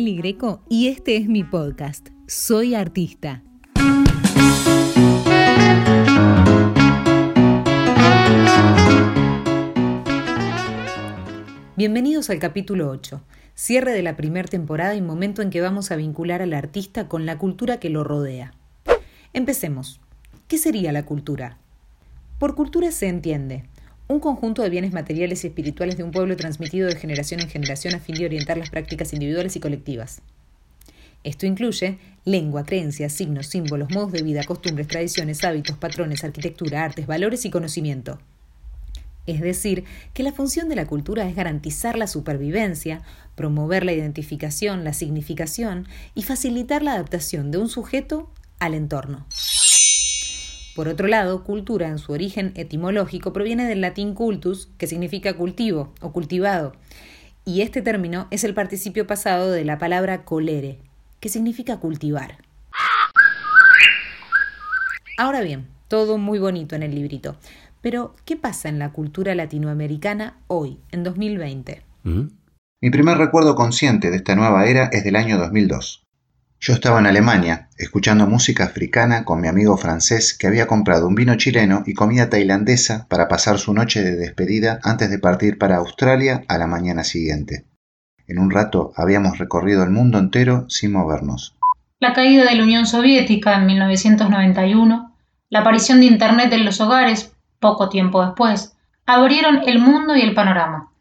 Greco y este es mi podcast. Soy artista. Bienvenidos al capítulo 8, cierre de la primera temporada y momento en que vamos a vincular al artista con la cultura que lo rodea. Empecemos. ¿Qué sería la cultura? Por cultura se entiende un conjunto de bienes materiales y espirituales de un pueblo transmitido de generación en generación a fin de orientar las prácticas individuales y colectivas. Esto incluye lengua, creencias, signos, símbolos, modos de vida, costumbres, tradiciones, hábitos, patrones, arquitectura, artes, valores y conocimiento. Es decir, que la función de la cultura es garantizar la supervivencia, promover la identificación, la significación y facilitar la adaptación de un sujeto al entorno. Por otro lado, cultura en su origen etimológico proviene del latín cultus, que significa cultivo o cultivado, y este término es el participio pasado de la palabra colere, que significa cultivar. Ahora bien, todo muy bonito en el librito, pero, ¿qué pasa en la cultura latinoamericana hoy, en 2020? Mi primer recuerdo consciente de esta nueva era es del año 2002. Yo estaba en Alemania, escuchando música africana con mi amigo francés que había comprado un vino chileno y comida tailandesa para pasar su noche de despedida antes de partir para Australia a la mañana siguiente. En un rato habíamos recorrido el mundo entero sin movernos. La caída de la Unión Soviética en 1991, la aparición de Internet en los hogares poco tiempo después, abrieron el mundo y el panorama.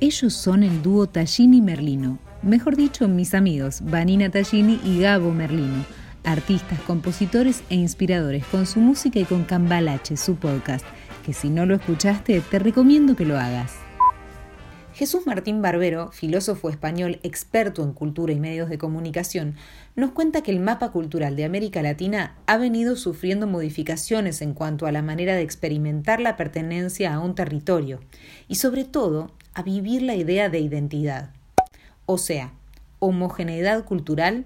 Ellos son el dúo Tallini Merlino, mejor dicho, mis amigos, Vanina Tallini y Gabo Merlino, artistas, compositores e inspiradores con su música y con Cambalache, su podcast, que si no lo escuchaste, te recomiendo que lo hagas. Jesús Martín Barbero, filósofo español experto en cultura y medios de comunicación, nos cuenta que el mapa cultural de América Latina ha venido sufriendo modificaciones en cuanto a la manera de experimentar la pertenencia a un territorio y sobre todo a vivir la idea de identidad. O sea, homogeneidad cultural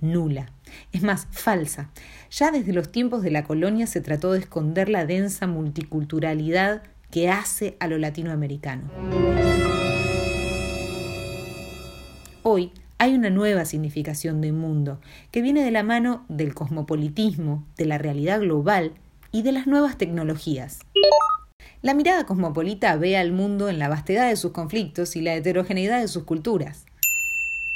nula. Es más, falsa. Ya desde los tiempos de la colonia se trató de esconder la densa multiculturalidad que hace a lo latinoamericano. Hoy hay una nueva significación de mundo que viene de la mano del cosmopolitismo, de la realidad global y de las nuevas tecnologías. La mirada cosmopolita ve al mundo en la vastedad de sus conflictos y la heterogeneidad de sus culturas.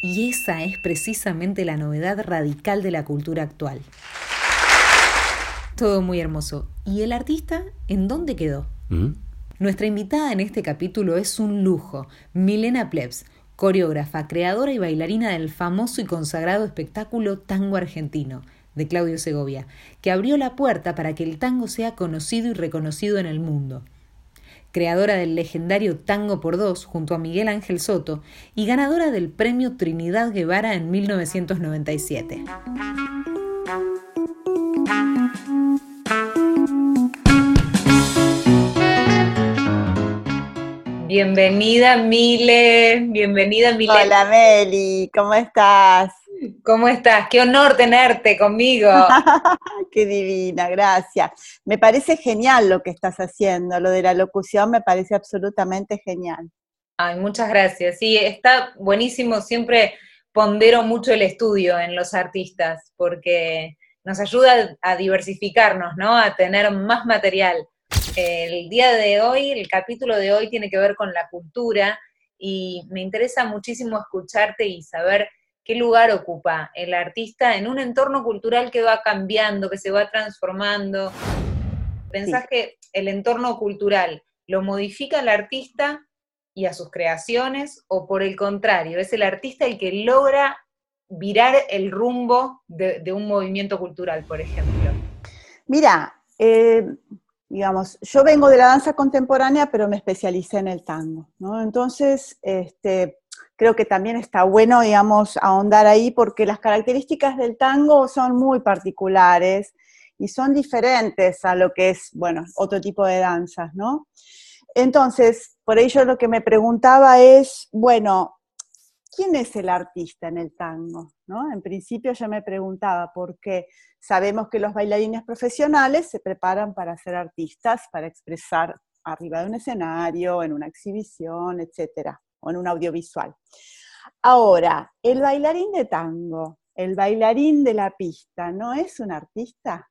Y esa es precisamente la novedad radical de la cultura actual. Todo muy hermoso. ¿Y el artista en dónde quedó? ¿Mm? Nuestra invitada en este capítulo es un lujo, Milena Plebs, coreógrafa, creadora y bailarina del famoso y consagrado espectáculo Tango Argentino, de Claudio Segovia, que abrió la puerta para que el tango sea conocido y reconocido en el mundo. Creadora del legendario Tango por Dos junto a Miguel Ángel Soto y ganadora del premio Trinidad Guevara en 1997. Bienvenida, Mile. Bienvenida, Mile. Hola, Meli. ¿Cómo estás? ¿Cómo estás? Qué honor tenerte conmigo. Qué divina, gracias. Me parece genial lo que estás haciendo. Lo de la locución me parece absolutamente genial. Ay, muchas gracias. Sí, está buenísimo. Siempre pondero mucho el estudio en los artistas porque nos ayuda a diversificarnos, ¿no? A tener más material el día de hoy, el capítulo de hoy tiene que ver con la cultura y me interesa muchísimo escucharte y saber qué lugar ocupa el artista en un entorno cultural que va cambiando, que se va transformando. ¿Pensás que el entorno cultural lo modifica el artista y a sus creaciones o por el contrario, es el artista el que logra virar el rumbo de, un movimiento cultural, por ejemplo? Mira, eh, digamos, yo vengo de la danza contemporánea, pero me especialicé en el tango, ¿no? Entonces, este, creo que también está bueno, digamos, ahondar ahí porque las características del tango son muy particulares y son diferentes a lo que es, bueno, otro tipo de danzas, ¿no? Entonces, por ello lo que me preguntaba es, bueno, ¿quién es el artista en el tango? ¿No? En principio yo me preguntaba, porque sabemos que los bailarines profesionales se preparan para ser artistas, para expresar arriba de un escenario, en una exhibición, etc. o en un audiovisual. Ahora, el bailarín de tango, el bailarín de la pista, ¿no es un artista?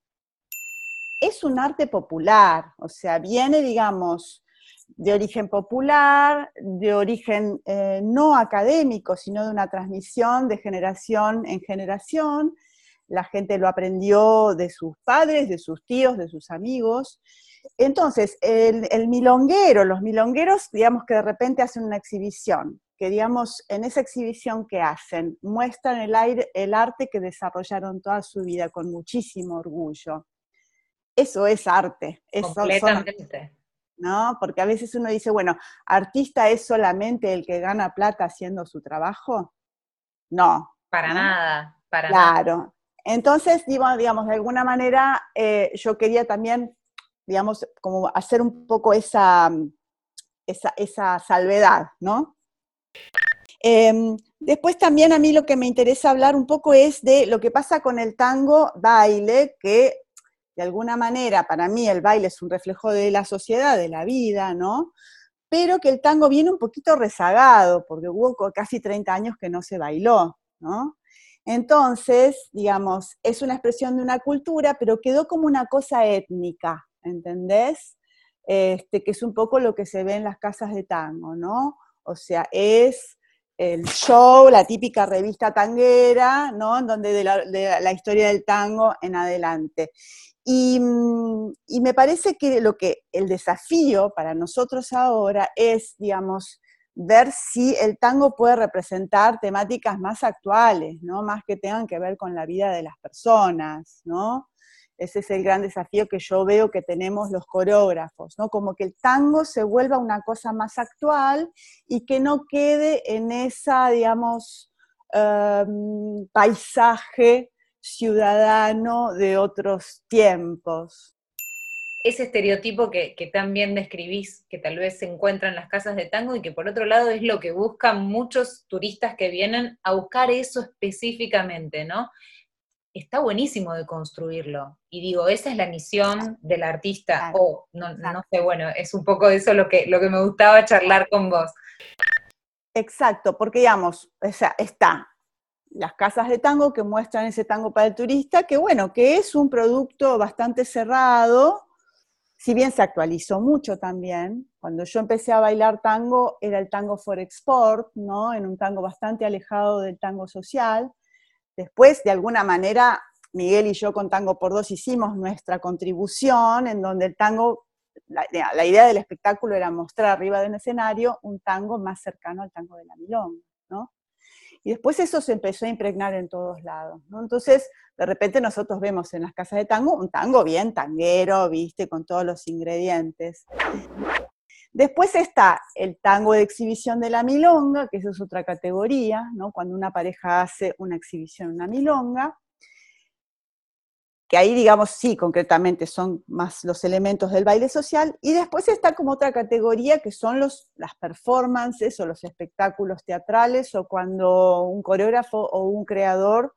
Es un arte popular, o sea, viene, digamos, de origen popular, de origen eh, no académico, sino de una transmisión de generación en generación. La gente lo aprendió de sus padres, de sus tíos, de sus amigos. Entonces, el, el milonguero, los milongueros, digamos que de repente hacen una exhibición, que digamos, en esa exhibición que hacen, muestran el, aire, el arte que desarrollaron toda su vida con muchísimo orgullo. Eso es arte. Eso Completamente. ¿no? Porque a veces uno dice, bueno, ¿artista es solamente el que gana plata haciendo su trabajo? No. Para nada, para claro. Entonces, digamos, de alguna manera eh, yo quería también, digamos, como hacer un poco esa, esa, esa salvedad, ¿no? Em, después también a mí lo que me interesa hablar un poco es de lo que pasa con el tango baile, que de alguna manera, para mí el baile es un reflejo de la sociedad, de la vida, ¿no? Pero que el tango viene un poquito rezagado, porque hubo casi 30 años que no se bailó, ¿no? Entonces, digamos, es una expresión de una cultura, pero quedó como una cosa étnica, ¿entendés? Este, que es un poco lo que se ve en las casas de tango, ¿no? O sea, es el show, la típica revista tanguera, ¿no? En donde de la, historia del tango en adelante. Mm, y, me parece que lo que el desafío para nosotros ahora es, digamos, ver si el tango puede representar temáticas más actuales, ¿no? Más que tengan que ver con la vida de las personas, ¿no? Ese es el gran desafío que yo veo que tenemos los coreógrafos, ¿no? Como que el tango se vuelva una cosa más actual y que no quede en esa, digamos, em, paisaje ciudadano de otros tiempos. Ese estereotipo que, que tan bien describís, que tal vez se encuentra en las casas de tango y que por otro lado es lo que buscan muchos turistas que vienen a buscar eso específicamente, ¿no? Está buenísimo de construirlo. Y digo, esa es la misión del artista. O, no, no, sé, bueno, es un poco eso lo que, lo que me gustaba charlar con vos. Exacto, porque digamos, o sea, está las casas de tango que muestran ese tango para el turista, que bueno, que es un producto bastante cerrado, si bien se actualizó mucho también. Cuando yo empecé a bailar tango era el tango for export, ¿no? En un tango bastante alejado del tango social. Después, de alguna manera, Miguel y yo con Tango por Dos hicimos nuestra contribución, en donde el tango, la, idea del espectáculo era mostrar arriba de un escenario un tango más cercano al tango de la milonga, ¿no? Y después eso se empezó a impregnar en todos lados. Entonces, de repente nosotros vemos en las casas de tango un tango bien tanguero, viste, con todos los ingredientes. Después está el tango de exhibición de la milonga, que eso es otra categoría, ¿no? Cuando una pareja hace una exhibición, una milonga que ahí, digamos, sí, concretamente son más los elementos del baile social, y después está como otra categoría que son los, las performances o los espectáculos teatrales, o cuando un coreógrafo o un creador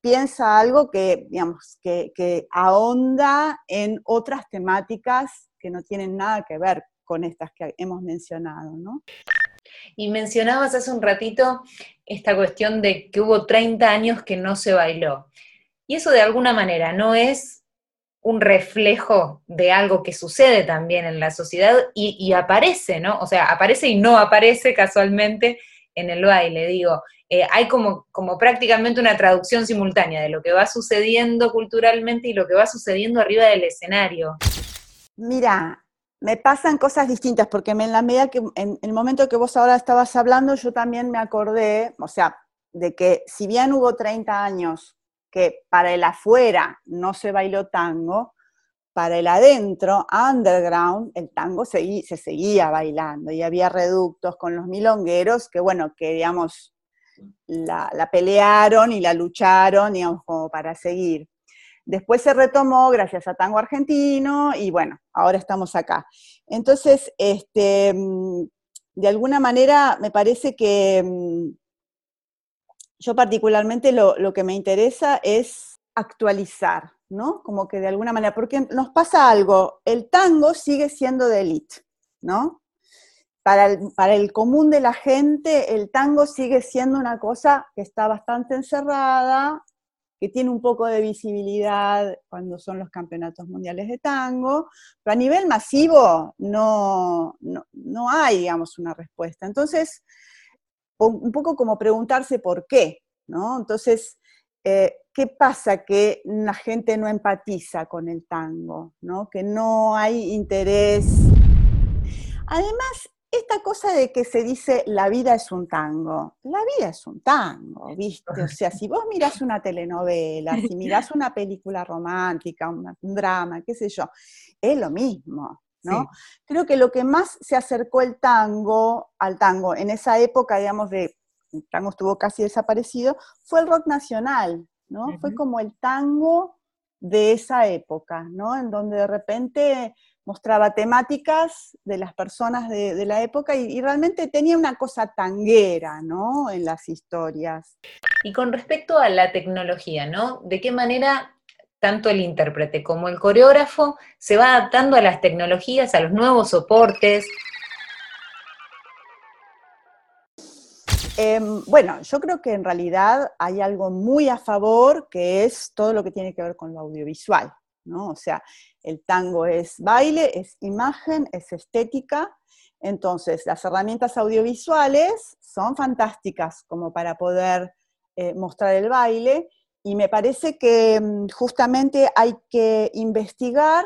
piensa algo que, digamos, que, que ahonda en otras temáticas que no tienen nada que ver con estas que hemos mencionado, ¿no? Y mencionabas hace un ratito esta cuestión de que hubo 30 años que no se bailó. Y eso de alguna manera no es un reflejo de algo que sucede también en la sociedad y, aparece, ¿no? O sea, aparece y no aparece casualmente en el baile, digo. Eh, hay como, como prácticamente una traducción simultánea de lo que va sucediendo culturalmente y lo que va sucediendo arriba del escenario. Mira, me pasan cosas distintas, porque en la medida que, en el momento que vos ahora estabas hablando, yo también me acordé, o sea, de que si bien hubo 30 años que para el afuera no se bailó tango, para el adentro, underground, el tango se, se seguía bailando y había reductos con los milongueros que, bueno, que digamos, la, la, pelearon y la lucharon, digamos, como para seguir. Después se retomó gracias a Tango Argentino y bueno, ahora estamos acá. Entonces, este, mm, de alguna manera me parece que mm, yo particularmente lo, que me interesa es actualizar, ¿no? Como que de alguna manera, porque nos pasa algo, el tango sigue siendo de élite, ¿no? para el, para el común de la gente el tango sigue siendo una cosa que está bastante encerrada, que tiene un poco de visibilidad cuando son los campeonatos mundiales de tango, pero a nivel masivo no, no, hay, digamos, una respuesta. Entonces, un poco como preguntarse por qué, ¿no? Entonces, eh, ¿qué pasa que la gente no empatiza con el tango, ¿no? Que no hay interés. Además, esta cosa de que se dice la vida es un tango, la vida es un tango, ¿viste? O sea, si vos mirás una telenovela, si mirás una película romántica, un drama, qué sé yo, es lo mismo, ¿no? Creo que lo que más se acercó el tango al tango en esa época, digamos, de el tango estuvo casi desaparecido, fue el rock nacional, ¿no? Fue como el tango de esa época, ¿no? En donde de repente mostraba temáticas de las personas de, la época y, realmente tenía una cosa tanguera, ¿no? En las historias. Y con respecto a la tecnología, ¿no? ¿De qué manera tanto el intérprete como el coreógrafo se va adaptando a las tecnologías, a los nuevos soportes? Em, bueno, yo creo que en realidad hay algo muy a favor que es todo lo que tiene que ver con lo audiovisual, ¿no? O sea, el tango es baile, es imagen, es estética. Entonces, las herramientas audiovisuales son fantásticas como para poder eh, mostrar el baile y me parece que mm, justamente hay que investigar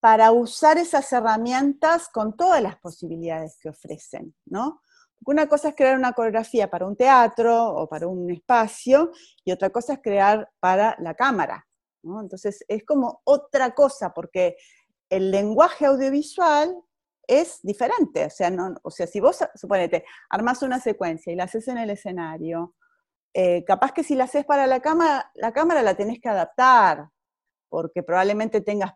para usar esas herramientas con todas las posibilidades que ofrecen, ¿no? una cosa es crear una coreografía para un teatro o para un espacio y otra cosa es crear para la cámara, entonces es como otra cosa, porque el lenguaje audiovisual es diferente. O sea, o sea si vos, suponete, armas una secuencia y la haces en el escenario, eh, capaz que si la haces para la cámara, la cámara la tenés que adaptar, porque probablemente tengas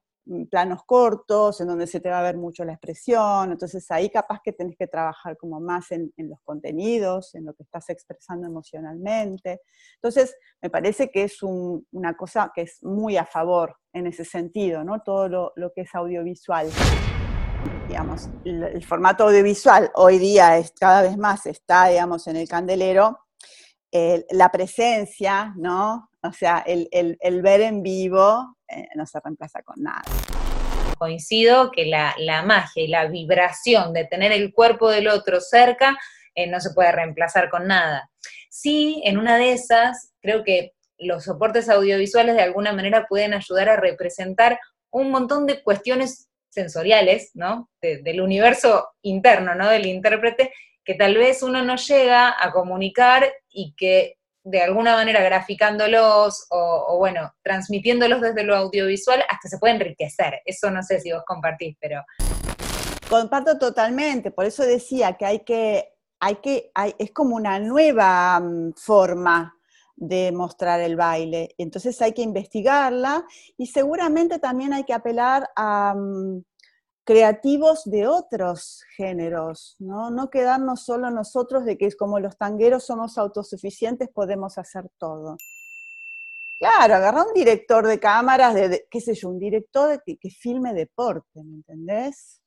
planos cortos, en donde se te va a ver mucho la expresión, entonces ahí capaz que tenés que trabajar como más en, los contenidos, en lo que estás expresando emocionalmente. Entonces, me parece que es una cosa que es muy a favor en ese sentido, ¿no? Todo lo, que es audiovisual. Digamos, el, formato audiovisual hoy día es, cada vez más está, digamos, en el candelero, la presencia, ¿no? O sea, el, ver en vivo eh, no se reemplaza con nada. Coincido que la, magia y la vibración de tener el cuerpo del otro cerca eh, no se puede reemplazar con nada. Sí, en una de esas, creo que los soportes audiovisuales de alguna manera pueden ayudar a representar un montón de cuestiones sensoriales, ¿no? del universo interno, ¿no? Del intérprete, que tal vez uno no llega a comunicar y que de alguna manera graficándolos o, bueno, transmitiéndolos desde lo audiovisual, hasta se puede enriquecer. Eso no sé si vos compartís, pero... Comparto totalmente, por eso decía que hay que, hay que, es como una nueva mm, forma de mostrar el baile. Entonces hay que investigarla y seguramente también hay que apelar a, mm, creativos de otros géneros, ¿no? No quedarnos solo nosotros de que como los tangueros somos autosuficientes, podemos hacer todo. Claro, agarra un director de cámaras, de, qué sé yo, un director que, que filme deporte, ¿me entendés?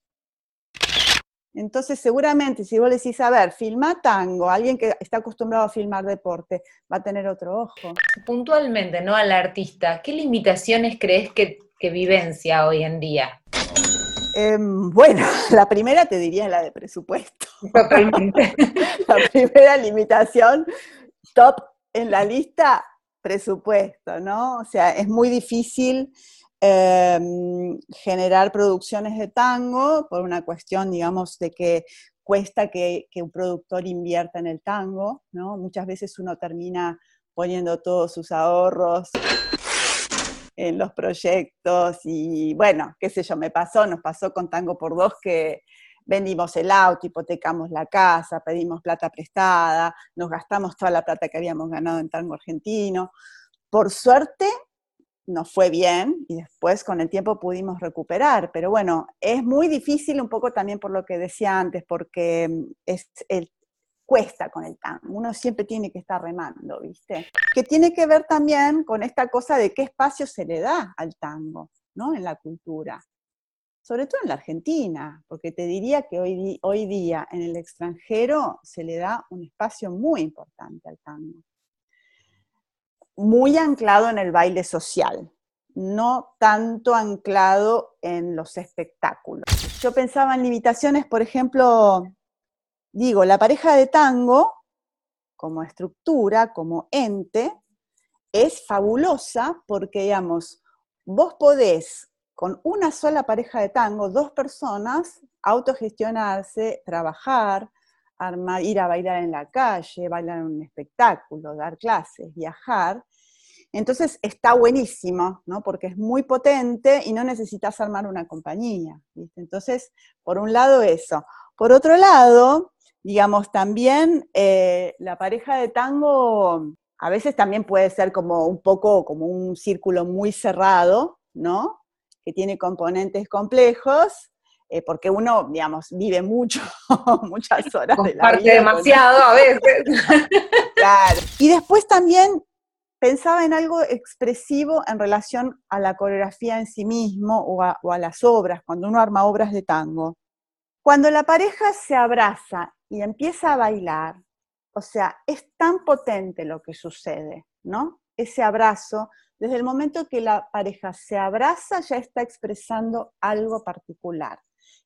Entonces, seguramente, si vos le decís, a ver, filma tango, alguien que está acostumbrado a filmar deporte, va a tener otro ojo. Puntualmente, ¿no? Al artista, ¿qué limitaciones crees que, que vivencia hoy en día? Em, bueno, la primera te diría la de presupuesto. Totalmente. la primera limitación, top en la lista, presupuesto, ¿no? O sea, es muy difícil em, generar producciones de tango por una cuestión, digamos, de que cuesta que, que, un productor invierta en el tango, ¿no? Muchas veces uno termina poniendo todos sus ahorros en los proyectos y bueno, qué sé yo, me pasó, nos pasó con Tango por Dos que vendimos el auto, hipotecamos la casa, pedimos plata prestada, nos gastamos toda la plata que habíamos ganado en tango argentino. Por suerte nos fue bien y después con el tiempo pudimos recuperar, pero bueno, es muy difícil un poco también por lo que decía antes, porque es el, cuesta con el tango, uno siempre tiene que estar remando, ¿viste? Que tiene que ver también con esta cosa de qué espacio se le da al tango, ¿no? En la cultura. sobre todo en la Argentina, porque te diría que hoy, hoy día en el extranjero se le da un espacio muy importante al tango, muy anclado en el baile social, no tanto anclado en los espectáculos. Yo pensaba en limitaciones, por ejemplo, digo, la pareja de tango, como estructura, como ente, es fabulosa porque, digamos, vos podés con una sola pareja de tango, dos personas, autogestionarse, trabajar, ir a bailar en la calle, bailar en un espectáculo, dar clases, viajar, entonces está buenísimo, ¿no? Porque es muy potente y no necesitas armar una compañía. Entonces, por un lado eso. Por otro lado, digamos, también eh, la pareja de tango a veces también puede ser como un poco como un círculo muy cerrado, ¿no? Que tiene componentes complejos, eh, porque uno, digamos, vive mucho, muchas horas de la vida. demasiado a veces. claro. Y después también pensaba en algo expresivo en relación a la coreografía en sí mismo o a, las obras, cuando uno arma obras de tango. Cuando la pareja se abraza y empieza a bailar, o sea, es tan potente lo que sucede, ¿no? Ese abrazo, desde el momento que la pareja se abraza, ya está expresando algo particular,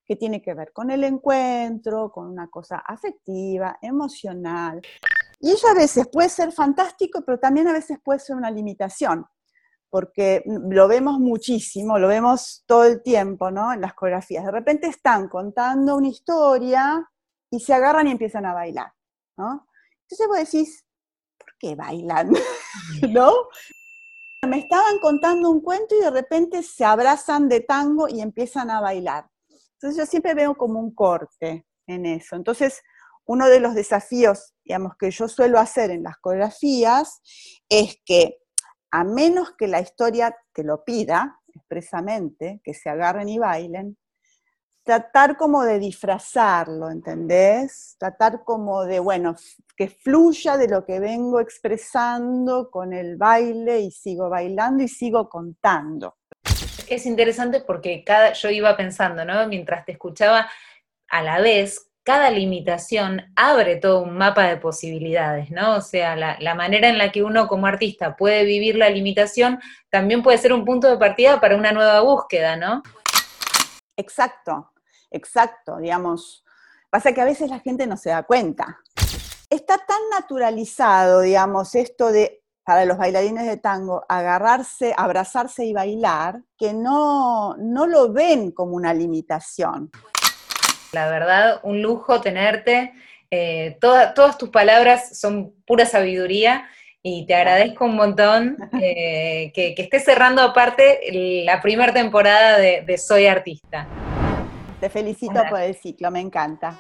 que tiene que ver con el encuentro, con una cosa afectiva, emocional. Y eso a veces puede ser fantástico, pero también a veces puede ser una limitación, porque lo vemos muchísimo, lo vemos todo el tiempo, ¿no? En las coreografías. De repente están contando una historia y se agarran y empiezan a bailar, ¿no? Entonces vos decís, ¿por qué bailan? ¿No? Me estaban contando un cuento y de repente se abrazan de tango y empiezan a bailar. Entonces yo siempre veo como un corte en eso. Entonces, uno de los desafíos, digamos, que yo suelo hacer en las coreografías es que a menos que la historia te lo pida expresamente, que se agarren y bailen, tratar como de disfrazarlo, ¿entendés? Tratar como de, bueno, que fluya de lo que vengo expresando con el baile y sigo bailando y sigo contando. Es interesante porque cada, yo iba pensando, ¿no? Mientras te escuchaba, a la vez cada limitación abre todo un mapa de posibilidades, ¿no? O sea, la, manera en la que uno como artista puede vivir la limitación también puede ser un punto de partida para una nueva búsqueda, ¿no? Exacto, exacto, digamos. Pasa que a veces la gente no se da cuenta. Está tan naturalizado, digamos, esto de para los bailarines de tango, agarrarse, abrazarse y bailar, que no, no lo ven como una limitación. La verdad, un lujo tenerte. Eh, todas tus palabras son pura sabiduría y te agradezco un montón eh, que, estés cerrando aparte la primera temporada de, Soy Artista. Te felicito por el ciclo, me encanta.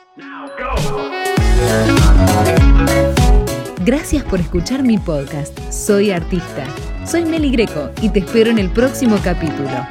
Gracias por escuchar mi podcast, Soy Artista. Soy Meli Greco y te espero en el próximo capítulo.